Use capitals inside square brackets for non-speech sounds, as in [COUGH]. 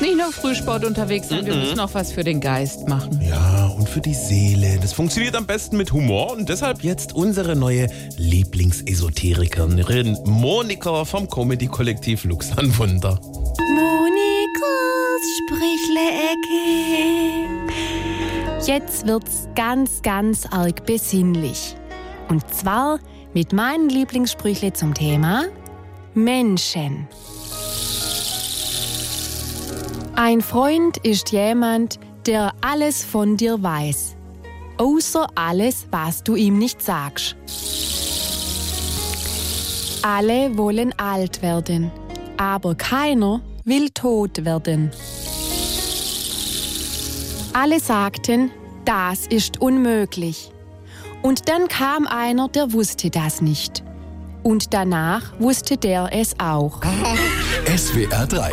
Nicht nur Frühsport unterwegs sein, wir müssen auch was für den Geist machen. Ja, und für die Seele. Das funktioniert am besten mit Humor und deshalb jetzt unsere neue Lieblingsesoterikerin Monika vom Comedy-Kollektiv Luxanwunder. Monikas Sprüchle-Ecke. Jetzt wird's ganz, ganz arg besinnlich. Und zwar mit meinen Lieblingssprüchle zum Thema Menschen. Ein Freund ist jemand, der alles von dir weiß. Außer alles, was du ihm nicht sagst. Alle wollen alt werden, aber keiner will tot werden. Alle sagten, das ist unmöglich. Und dann kam einer, der wusste das nicht. Und danach wusste der es auch. [LAUGHS] SWR 3